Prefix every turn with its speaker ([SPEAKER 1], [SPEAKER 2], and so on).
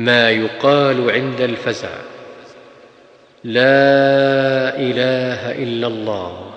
[SPEAKER 1] ما يقال عند الفزع. لا إله إلا الله.